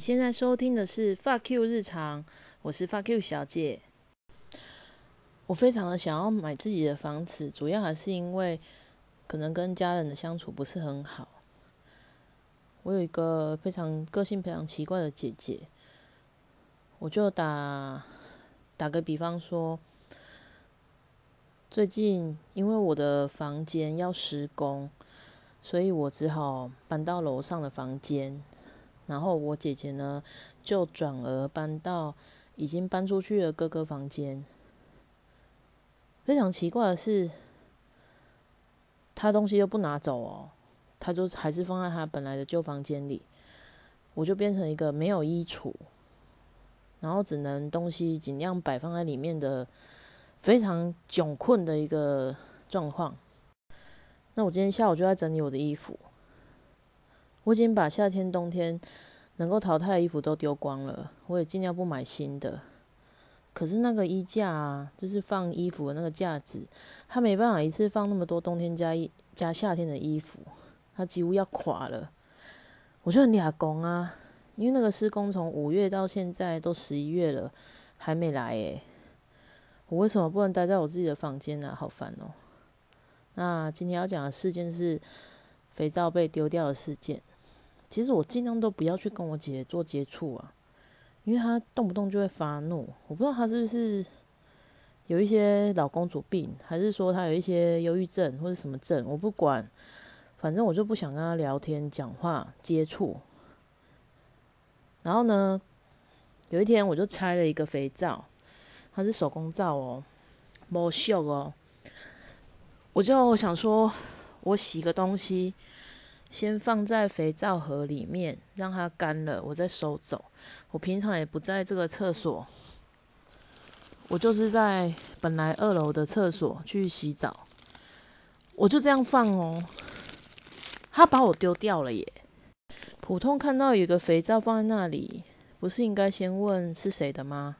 现在收听的是《Fuck You 日常》，我是 Fuck You 小姐。我非常的想要买自己的房子，主要还是因为可能跟家人的相处不是很好。我有一个非常个性非常奇怪的姐姐，我就打打个比方说，最近因为我的房间要施工，所以我只好搬到楼上的房间。然后我姐姐呢，就转而搬到已经搬出去的哥哥房间。非常奇怪的是，他东西又不拿走哦，他就还是放在他本来的旧房间里。我就变成一个没有衣橱，然后只能东西尽量摆放在里面的非常窘困的一个状况。那我今天下午就在整理我的衣服。我已经把夏天、冬天能够淘汰的衣服都丢光了，我也尽量不买新的。可是那个衣架啊，就是放衣服的那个架子，它没办法一次放那么多冬天加一加夏天的衣服，它几乎要垮了。我就很俩工啊，因为那个施工从五月到现在都十一月了，还没来诶。我为什么不能待在我自己的房间呢？好烦哦。那今天要讲的事件是肥皂被丢掉的事件。其实我尽量都不要去跟我姐姐做接触啊，因为她动不动就会发怒。我不知道她是不是有一些老公主病，还是说她有一些忧郁症或者什么症，我不管，反正我就不想跟她聊天、讲话、接触。然后呢，有一天我就拆了一个肥皂，它是手工皂哦，毛秀哦，我就想说，我洗个东西。先放在肥皂盒里面，让它干了，我再收走。我平常也不在这个厕所，我就是在本来二楼的厕所去洗澡。我就这样放哦，他把我丢掉了耶！普通看到有个肥皂放在那里，不是应该先问是谁的吗？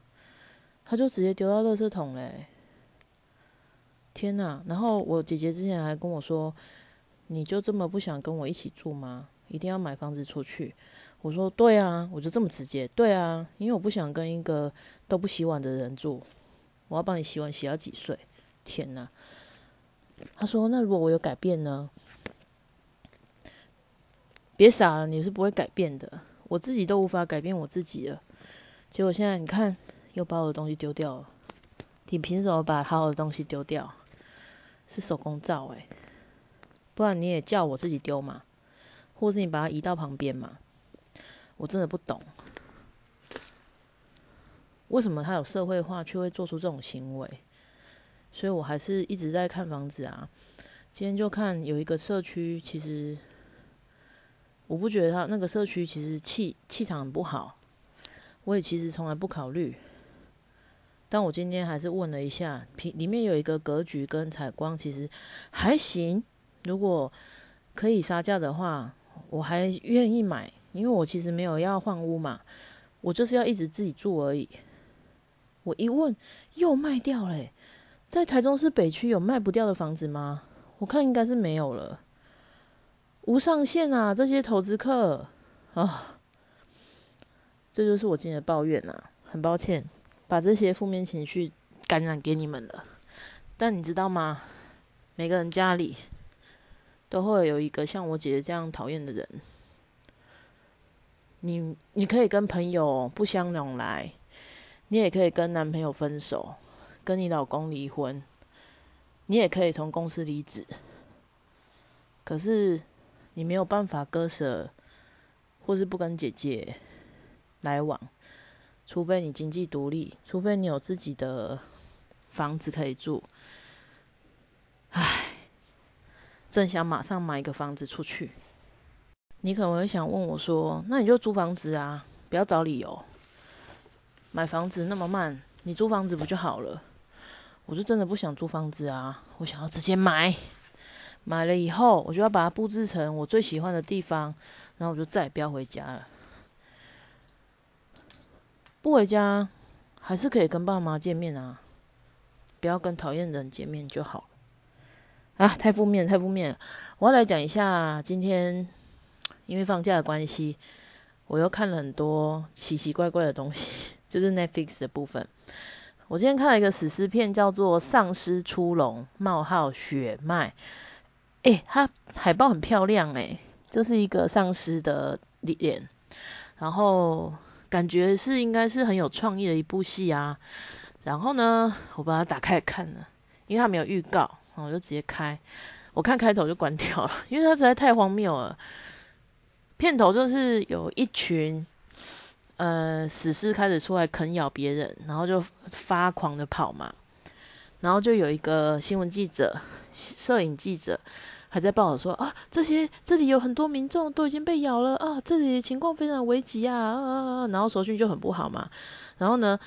他就直接丢到垃圾桶嘞！天哪！然后我姐姐之前还跟我说。你就这么不想跟我一起住吗？一定要买房子出去？我说对啊，我就这么直接。对啊，因为我不想跟一个都不洗碗的人住。我要帮你洗碗洗到几岁？天哪！他说那如果我有改变呢？别傻了，你是不会改变的。我自己都无法改变我自己了。结果现在你看，又把我的东西丢掉了。你凭什么把好的东西丢掉？是手工皂诶。不然你也叫我自己丢嘛，或是你把它移到旁边嘛？我真的不懂，为什么他有社会化却会做出这种行为？所以我还是一直在看房子啊。今天就看有一个社区，其实我不觉得他那个社区其实气气场很不好。我也其实从来不考虑，但我今天还是问了一下，平里面有一个格局跟采光，其实还行。如果可以杀价的话，我还愿意买，因为我其实没有要换屋嘛，我就是要一直自己住而已。我一问又卖掉嘞，在台中市北区有卖不掉的房子吗？我看应该是没有了，无上限啊！这些投资客啊，这就是我今天的抱怨呐。很抱歉把这些负面情绪感染给你们了，但你知道吗？每个人家里。都会有一个像我姐姐这样讨厌的人。你你可以跟朋友不相往来，你也可以跟男朋友分手，跟你老公离婚，你也可以从公司离职。可是你没有办法割舍，或是不跟姐姐来往，除非你经济独立，除非你有自己的房子可以住。唉。正想马上买一个房子出去，你可能会想问我说：“那你就租房子啊，不要找理由。买房子那么慢，你租房子不就好了？”我就真的不想租房子啊，我想要直接买。买了以后，我就要把它布置成我最喜欢的地方，然后我就再也不要回家了。不回家还是可以跟爸妈见面啊，不要跟讨厌的人见面就好。啊，太负面，太负面了！我要来讲一下今天，因为放假的关系，我又看了很多奇奇怪怪的东西，就是 Netflix 的部分。我今天看了一个史诗片，叫做《丧尸出笼：冒号血脉》。诶，它海报很漂亮，诶，就是一个丧尸的脸，然后感觉是应该是很有创意的一部戏啊。然后呢，我把它打开看了，因为它没有预告，哦我就直接开。我看开头就关掉了，因为它实在太荒谬了。片头就是有一群。呃，死尸开始出来啃咬别人，然后就发狂的跑嘛，然后就有一个新闻记者、摄影记者还在报道说啊，这些这里有很多民众都已经被咬了啊，这里情况非常危急啊啊！然后手讯就很不好嘛，然后呢，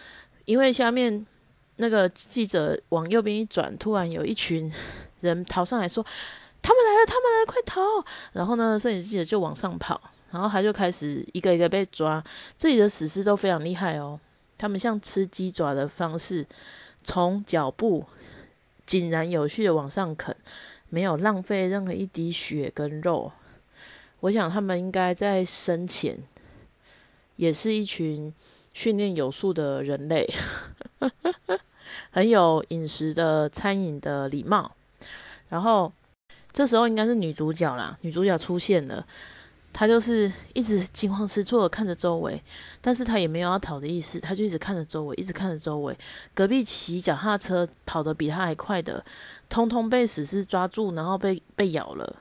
因为下面那个记者往右边一转，突然有一群人逃上来说，他们来了，他们来，快逃！然后呢，摄影记者就往上跑。然后他就开始一个一个被抓，这里的死尸都非常厉害哦。他们像吃鸡爪的方式，从脚部井然有序的往上啃，没有浪费任何一滴血跟肉。我想他们应该在生前也是一群训练有素的人类，很有饮食的餐饮的礼貌。然后这时候应该是女主角啦，女主角出现了。她就是一直惊慌失措的看着周围，但是她也没有要逃的意思，她就一直看着周围，一直看着周围。隔壁骑脚踏车跑得比他还快的，通通被死尸抓住，然后被被咬了，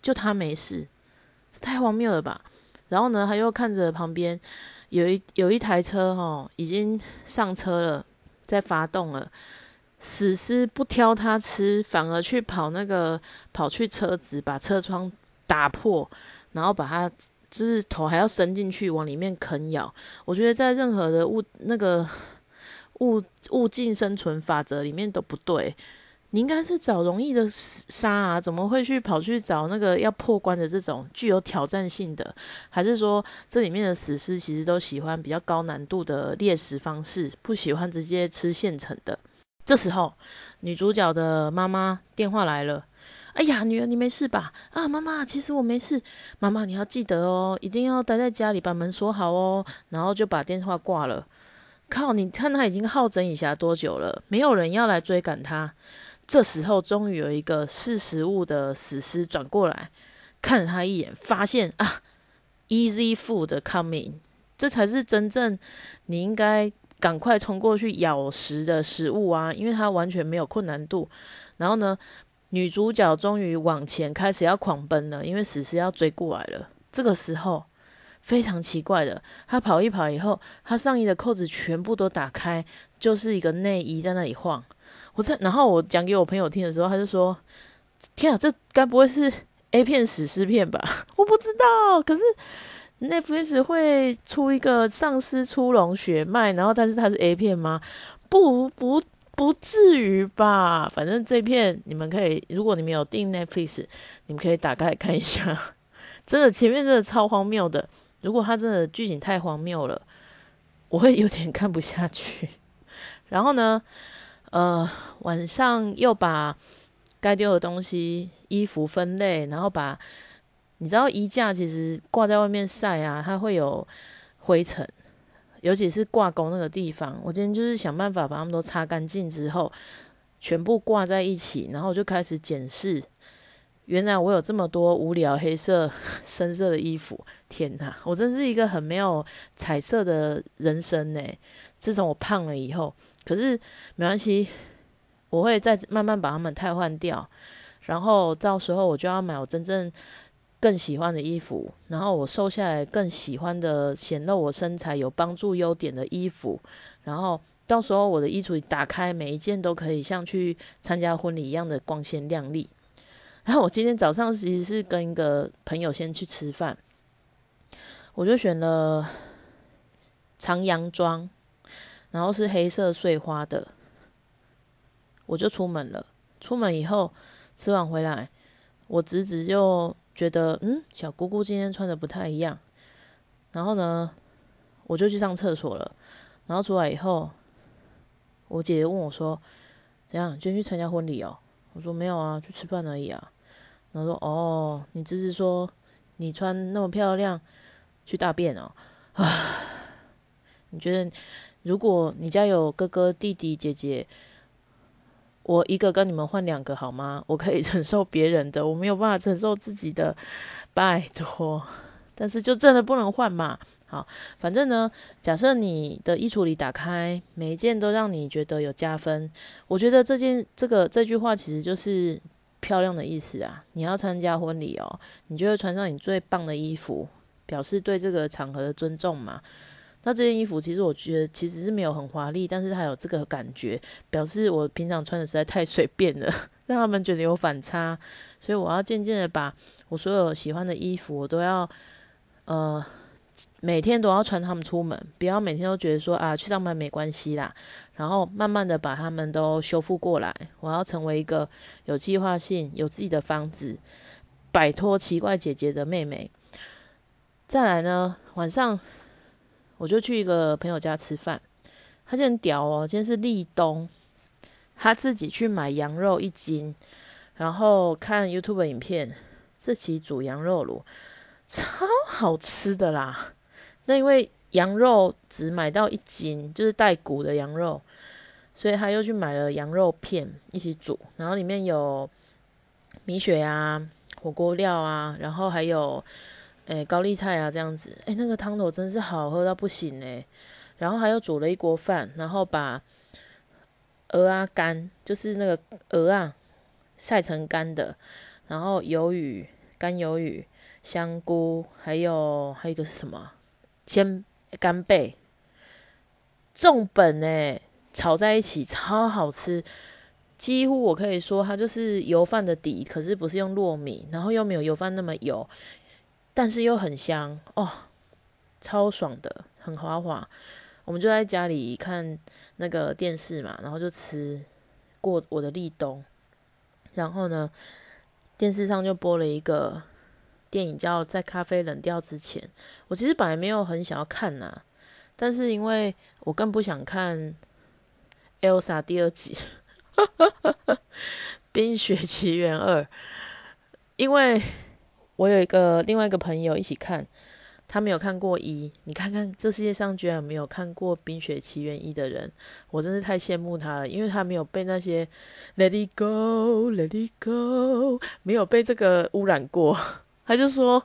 就他没事，这太荒谬了吧？然后呢，他又看着旁边有一有一台车哈，已经上车了，在发动了，死尸不挑它吃，反而去跑那个跑去车子，把车窗打破。然后把它，就是头还要伸进去往里面啃咬。我觉得在任何的物那个物物竞生存法则里面都不对。你应该是找容易的杀啊，怎么会去跑去找那个要破关的这种具有挑战性的？还是说这里面的死尸其实都喜欢比较高难度的猎食方式，不喜欢直接吃现成的？这时候女主角的妈妈电话来了。哎呀，女儿，你没事吧？啊，妈妈，其实我没事。妈妈，你要记得哦，一定要待在家里，把门锁好哦。然后就把电话挂了。靠，你看他已经好整以暇多久了？没有人要来追赶他。这时候，终于有一个识时务的死尸转过来，看了他一眼，发现啊，easy food coming，这才是真正你应该赶快冲过去咬食的食物啊，因为它完全没有困难度。然后呢？女主角终于往前开始要狂奔了，因为死尸要追过来了。这个时候非常奇怪的，她跑一跑以后，她上衣的扣子全部都打开，就是一个内衣在那里晃。我在，然后我讲给我朋友听的时候，他就说：“天啊，这该不会是 A 片死尸片吧？” 我不知道，可是 Netflix 会出一个丧尸出笼血脉，然后但是它是 A 片吗？不，不。不至于吧，反正这片你们可以，如果你们有订 Netflix，你们可以打开看一下。真的，前面真的超荒谬的。如果它真的剧情太荒谬了，我会有点看不下去。然后呢，呃，晚上又把该丢的东西、衣服分类，然后把你知道衣架其实挂在外面晒啊，它会有灰尘。尤其是挂钩那个地方，我今天就是想办法把它们都擦干净之后，全部挂在一起，然后我就开始检视，原来我有这么多无聊黑色、深色的衣服，天哪，我真是一个很没有彩色的人生呢。自从我胖了以后，可是没关系，我会再慢慢把它们汰换掉，然后到时候我就要买我真正。更喜欢的衣服，然后我瘦下来更喜欢的显露我身材有帮助优点的衣服，然后到时候我的衣橱打开每一件都可以像去参加婚礼一样的光鲜亮丽。然 后我今天早上其实是跟一个朋友先去吃饭，我就选了长洋装，然后是黑色碎花的，我就出门了。出门以后吃完回来，我侄子就。觉得嗯，小姑姑今天穿的不太一样，然后呢，我就去上厕所了。然后出来以后，我姐姐问我说：“怎样？今天去参加婚礼哦？”我说：“没有啊，去吃饭而已啊。”然后说：“哦，你侄子说你穿那么漂亮去大便哦，啊！你觉得，如果你家有哥哥、弟弟、姐姐，我一个跟你们换两个好吗？我可以承受别人的，我没有办法承受自己的，拜托。但是就真的不能换嘛？好，反正呢，假设你的衣橱里打开，每一件都让你觉得有加分，我觉得这件这个这句话其实就是漂亮的意思啊。你要参加婚礼哦，你就会穿上你最棒的衣服，表示对这个场合的尊重嘛。那这件衣服其实我觉得其实是没有很华丽，但是它有这个感觉，表示我平常穿的实在太随便了，让他们觉得有反差。所以我要渐渐的把我所有喜欢的衣服，我都要呃。每天都要穿他们出门，不要每天都觉得说啊去上班没关系啦。然后慢慢的把他们都修复过来。我要成为一个有计划性、有自己的房子，摆脱奇怪姐姐的妹妹。再来呢，晚上我就去一个朋友家吃饭，他就很屌哦。今天是立冬，他自己去买羊肉一斤，然后看 YouTube 影片，自己煮羊肉卤。超好吃的啦！那因为羊肉只买到一斤，就是带骨的羊肉，所以他又去买了羊肉片一起煮，然后里面有米血啊、火锅料啊，然后还有诶高丽菜啊这样子。诶，那个汤头真是好喝到不行诶。然后还有煮了一锅饭，然后把鹅啊干，就是那个鹅啊晒成干的，然后鱿鱼干鱿鱼。香菇，还有还有一个是什么？鲜干贝，重本诶，炒在一起超好吃，几乎我可以说它就是油饭的底，可是不是用糯米，然后又没有油饭那么油，但是又很香哦，超爽的，很滑滑。我们就在家里看那个电视嘛，然后就吃过我的立冬，然后呢，电视上就播了一个。电影叫《在咖啡冷掉之前》，我其实本来没有很想要看呐，但是因为我更不想看《Elsa》第二集，《冰雪奇缘二》，因为我有一个另外一个朋友一起看，他没有看过一，你看看这世界上居然没有看过《冰雪奇缘一》的人，我真是太羡慕他了，因为他没有被那些 “Let it go, Let it go” 没有被这个污染过。他就说：“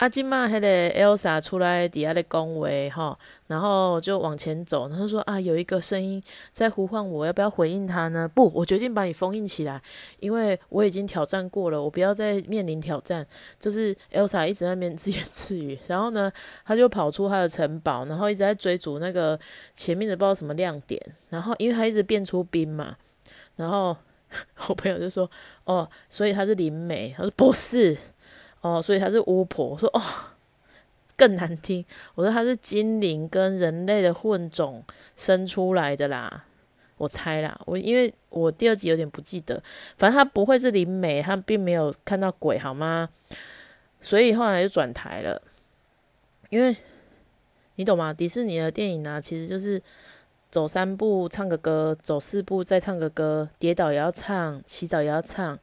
阿金嘛，迄个 Elsa 出来底下的恭维哈，然后就往前走。他就说啊，有一个声音在呼唤我，要不要回应他呢？不，我决定把你封印起来，因为我已经挑战过了，我不要再面临挑战。就是 Elsa 一直在那边自言自语，然后呢，他就跑出他的城堡，然后一直在追逐那个前面的不知道什么亮点。然后因为他一直变出兵嘛，然后 我朋友就说：哦，所以他是灵媒。他说不是。”哦，所以她是巫婆。我说哦，更难听。我说她是精灵跟人类的混种生出来的啦。我猜啦，我因为我第二集有点不记得，反正她不会是灵媒，她并没有看到鬼，好吗？所以后来就转台了。因为你懂吗？迪士尼的电影呢，其实就是走三步唱个歌，走四步再唱个歌，跌倒也要唱，洗澡也要唱。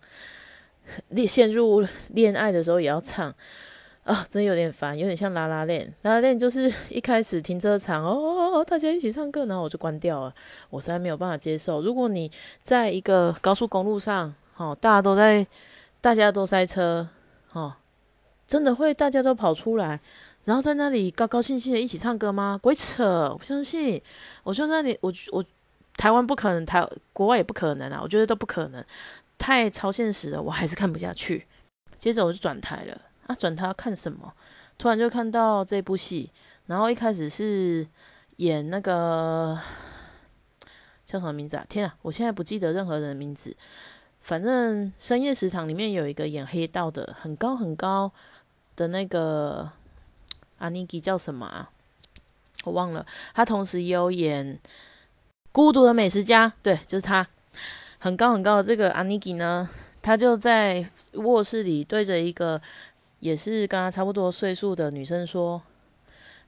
恋陷入恋爱的时候也要唱啊，真有点烦，有点像拉拉链。拉拉链就是一开始停车场哦，大家一起唱歌，然后我就关掉了。我实在没有办法接受。如果你在一个高速公路上，哦，大家都在，大家都塞车，哦，真的会大家都跑出来，然后在那里高高兴兴的一起唱歌吗？鬼扯！我不相信。我就在那里，我我台湾不可能，台国外也不可能啊，我觉得都不可能。太超现实了，我还是看不下去。接着我就转台了啊，转台要看什么？突然就看到这部戏，然后一开始是演那个叫什么名字啊？天啊，我现在不记得任何人的名字。反正深夜食堂里面有一个演黑道的，很高很高的那个阿尼基叫什么啊？我忘了。他同时也有演《孤独的美食家》，对，就是他。很高很高的这个阿尼基呢，他就在卧室里对着一个也是跟他差不多岁数的女生说：“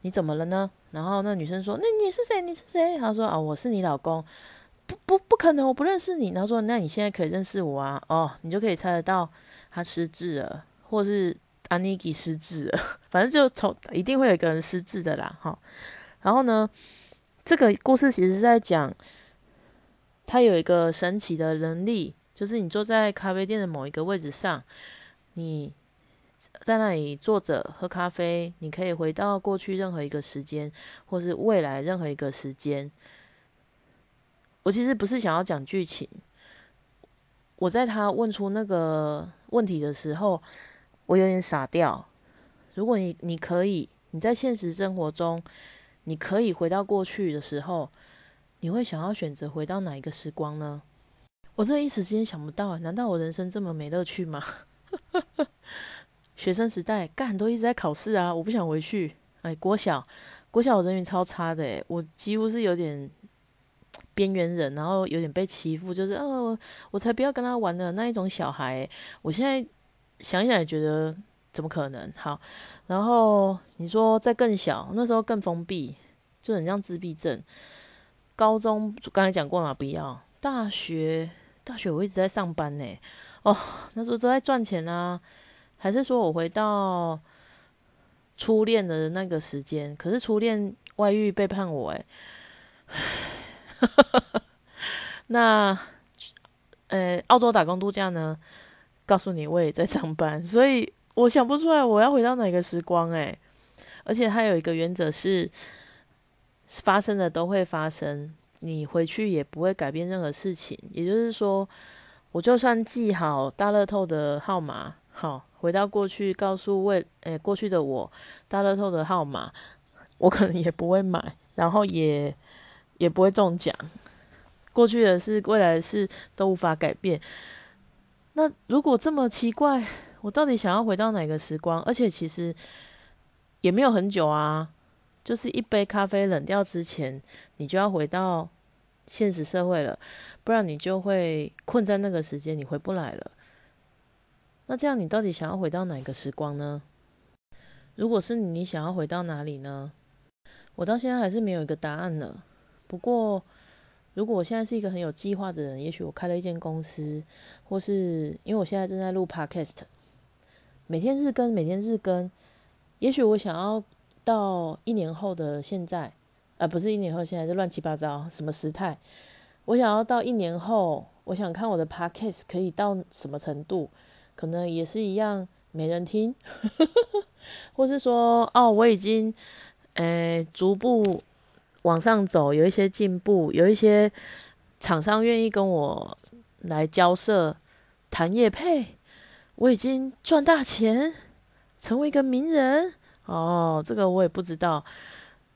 你怎么了呢？”然后那女生说：“那你是谁？你是谁？”他说：“啊，我是你老公。”不不不可能，我不认识你。然后说：“那你现在可以认识我啊？哦，你就可以猜得到他失智了，或是安妮给失智了，反正就从一定会有一个人失智的啦，哈。然后呢，这个故事其实是在讲，他有一个神奇的能力，就是你坐在咖啡店的某一个位置上，你在那里坐着喝咖啡，你可以回到过去任何一个时间，或是未来任何一个时间。我其实不是想要讲剧情，我在他问出那个问题的时候。我有点傻掉。如果你你可以你在现实生活中，你可以回到过去的时候，你会想要选择回到哪一个时光呢？我这一时之间想不到，难道我人生这么没乐趣吗？学生时代干都一直在考试啊，我不想回去。哎，国小国小我人缘超差的，我几乎是有点边缘人，然后有点被欺负，就是哦，我才不要跟他玩的那一种小孩。我现在。想想也觉得怎么可能？好，然后你说在更小，那时候更封闭，就很像自闭症。高中刚才讲过嘛，不要。大学，大学我一直在上班呢。哦，那时候都在赚钱啊。还是说我回到初恋的那个时间？可是初恋外遇背叛我，哎。那，呃，澳洲打工度假呢？告诉你，我也在上班，所以我想不出来我要回到哪个时光诶，而且还有一个原则是，发生的都会发生，你回去也不会改变任何事情。也就是说，我就算记好大乐透的号码，好回到过去告诉未诶过去的我大乐透的号码，我可能也不会买，然后也也不会中奖。过去的事、未来的事都无法改变。那如果这么奇怪，我到底想要回到哪个时光？而且其实也没有很久啊，就是一杯咖啡冷掉之前，你就要回到现实社会了，不然你就会困在那个时间，你回不来了。那这样你到底想要回到哪个时光呢？如果是你，你想要回到哪里呢？我到现在还是没有一个答案呢。不过。如果我现在是一个很有计划的人，也许我开了一间公司，或是因为我现在正在录 podcast，每天日更，每天日更。也许我想要到一年后的现在，呃，不是一年后现在，是乱七八糟什么时态？我想要到一年后，我想看我的 podcast 可以到什么程度，可能也是一样没人听，或是说，哦，我已经，诶，逐步。往上走，有一些进步，有一些厂商愿意跟我来交涉谈业配，我已经赚大钱，成为一个名人哦，这个我也不知道。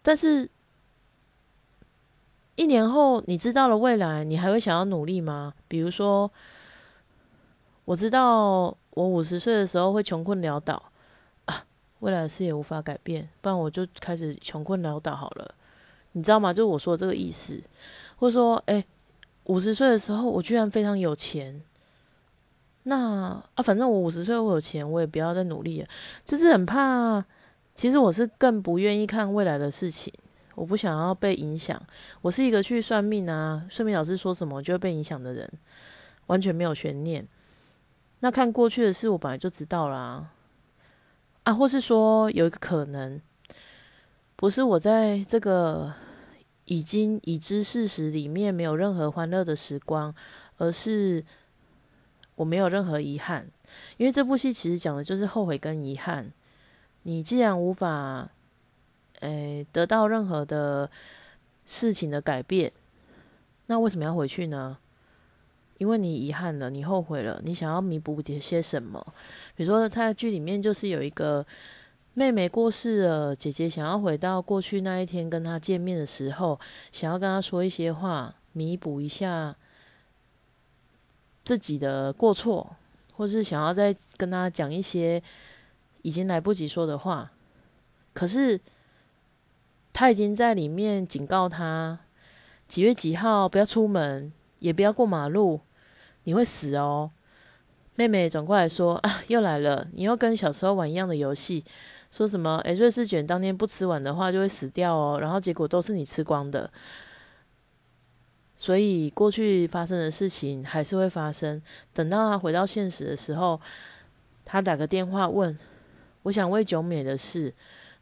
但是，一年后你知道了未来，你还会想要努力吗？比如说，我知道我五十岁的时候会穷困潦倒啊，未来的事业无法改变，不然我就开始穷困潦倒好了。你知道吗？就是我说的这个意思，或者说，哎，五十岁的时候我居然非常有钱，那啊，反正我五十岁我有钱，我也不要再努力了，就是很怕。其实我是更不愿意看未来的事情，我不想要被影响。我是一个去算命啊，算命老师说什么就会被影响的人，完全没有悬念。那看过去的事，我本来就知道啦。啊，或是说有一个可能。不是我在这个已经已知事实里面没有任何欢乐的时光，而是我没有任何遗憾。因为这部戏其实讲的就是后悔跟遗憾。你既然无法，诶得到任何的事情的改变，那为什么要回去呢？因为你遗憾了，你后悔了，你想要弥补些什么？比如说，他的剧里面就是有一个。妹妹过世了，姐姐想要回到过去那一天跟她见面的时候，想要跟她说一些话，弥补一下自己的过错，或是想要再跟她讲一些已经来不及说的话。可是他已经在里面警告他，几月几号不要出门，也不要过马路，你会死哦。妹妹转过来说：“啊，又来了，你又跟小时候玩一样的游戏。”说什么？诶，瑞士卷当天不吃完的话就会死掉哦。然后结果都是你吃光的，所以过去发生的事情还是会发生。等到他回到现实的时候，他打个电话问我想为九美的事，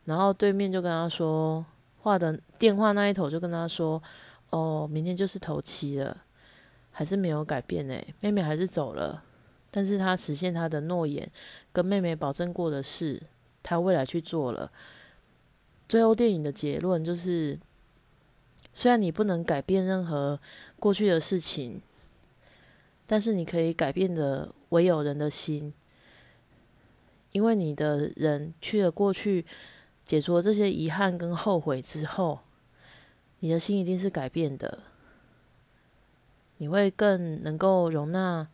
然后对面就跟他说话的电话那一头就跟他说，哦，明天就是头七了，还是没有改变呢，妹妹还是走了，但是他实现他的诺言，跟妹妹保证过的事，他未来去做了。最后电影的结论就是，虽然你不能改变任何过去的事情，但是你可以改变的唯有人的心。因为你的人去了过去，解除了这些遗憾跟后悔之后，你的心一定是改变的。你会更能够容纳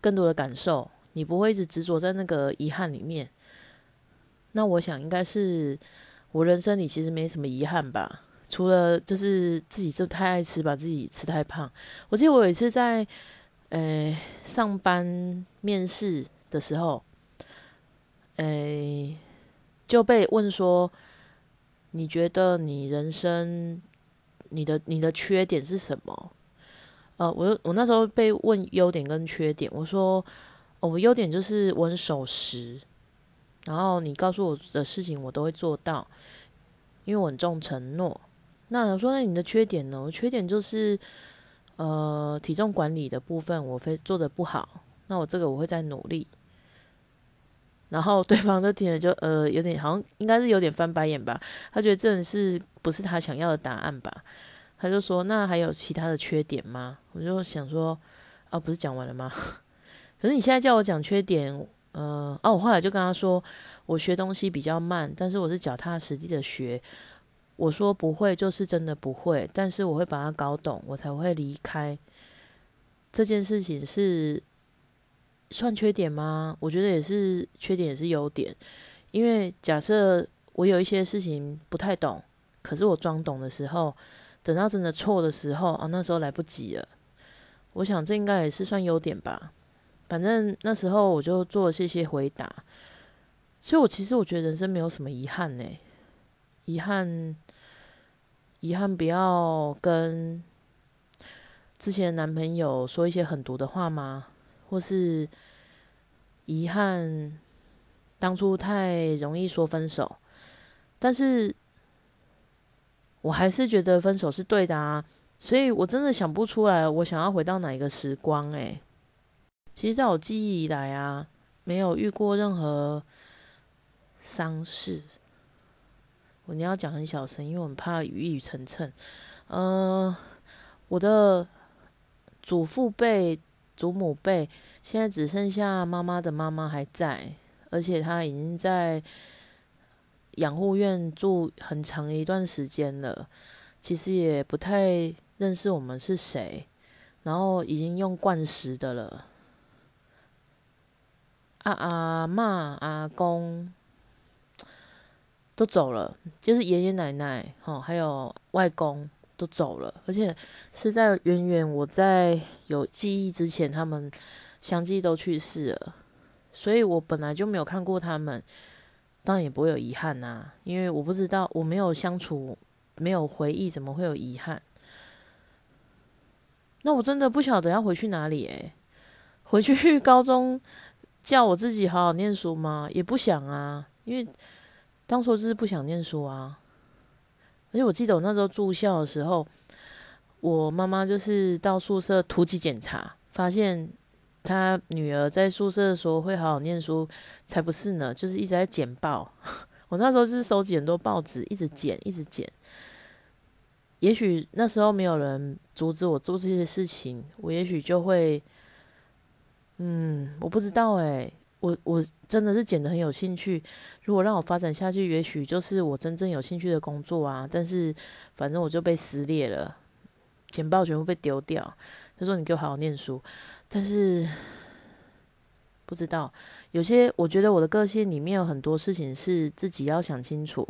更多的感受，你不会一直执着在那个遗憾里面。那我想应该是我人生里其实没什么遗憾吧，除了就是自己就太爱吃，把自己吃太胖。我记得我有一次在呃上班面试的时候。诶，就被问说，你觉得你人生你的你的缺点是什么？呃，我我那时候被问优点跟缺点，我说，我优点就是我很守时，然后你告诉我的事情我都会做到，因为我很重承诺。那我说，那你的缺点呢？我缺点就是呃体重管理的部分我非做的不好，那我这个我会再努力。然后对方就听了，就呃有点好像应该是有点翻白眼吧，他觉得这是不是他想要的答案吧？他就说：“那还有其他的缺点吗？”我就想说：“啊，不是讲完了吗？” 可是你现在叫我讲缺点，呃，哦，我后来就跟他说：“我学东西比较慢，但是我是脚踏实地的学。我说不会就是真的不会，但是我会把它搞懂，我才会离开。这件事情是。”算缺点吗？我觉得也是缺点，也是优点。因为假设我有一些事情不太懂，可是我装懂的时候，等到真的错的时候啊，那时候来不及了。我想这应该也是算优点吧。反正那时候我就做了这些回答，所以我其实我觉得人生没有什么遗憾呢。遗憾，遗憾，不要跟之前男朋友说一些很毒的话吗？或是遗憾，当初太容易说分手，但是我还是觉得分手是对的啊，所以我真的想不出来，我想要回到哪一个时光？诶，其实在我记忆以来啊，没有遇过任何丧事。我你要讲很小声，因为我很怕语语成谶。呃，我的祖父辈。祖母辈现在只剩下妈妈的妈妈还在，而且她已经在养护院住很长一段时间了。其实也不太认识我们是谁，然后已经用惯食的了。阿阿妈、阿公都走了，就是爷爷奶奶，哦，还有外公。都走了，而且是在远远我在有记忆之前，他们相继都去世了，所以我本来就没有看过他们，当然也不会有遗憾呐，因为我不知道我没有相处，没有回忆，怎么会有遗憾？那我真的不晓得要回去哪里诶，回去 高中叫我自己好好念书吗？也不想啊，因为当初就是不想念书啊。而且我记得我那时候住校的时候，我妈妈就是到宿舍突击检查，发现她女儿在宿舍的时候会好好念书，才不是呢，就是一直在剪报。我那时候是收集很多报纸，一直剪，一直剪。也许那时候没有人阻止我做这些事情，我也许就会，嗯，我不知道诶。我我真的是剪的很有兴趣，如果让我发展下去，也许就是我真正有兴趣的工作啊。但是反正我就被撕裂了，剪报全部被丢掉。他说：“你给我好好念书。”但是不知道有些，我觉得我的个性里面有很多事情是自己要想清楚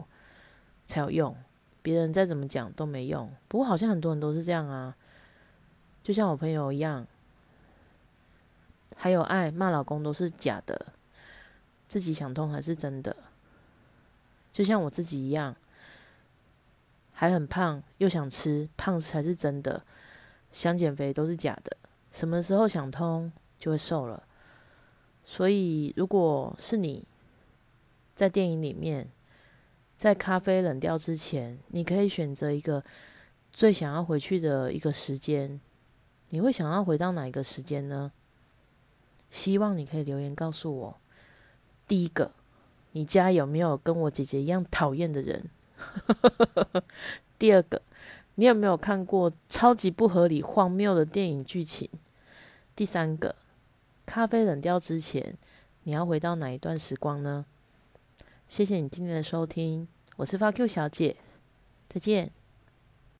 才有用，别人再怎么讲都没用。不过好像很多人都是这样啊，就像我朋友一样。还有爱骂老公都是假的，自己想通还是真的。就像我自己一样，还很胖又想吃，胖才是真的，想减肥都是假的。什么时候想通就会瘦了。所以如果是你，在电影里面，在咖啡冷掉之前，你可以选择一个最想要回去的一个时间。你会想要回到哪一个时间呢？希望你可以留言告诉我。第一个，你家有没有跟我姐姐一样讨厌的人？第二个，你有没有看过超级不合理、荒谬的电影剧情？第三个，咖啡冷掉之前，你要回到哪一段时光呢？谢谢你今天的收听，我是发 Q 小姐，再见。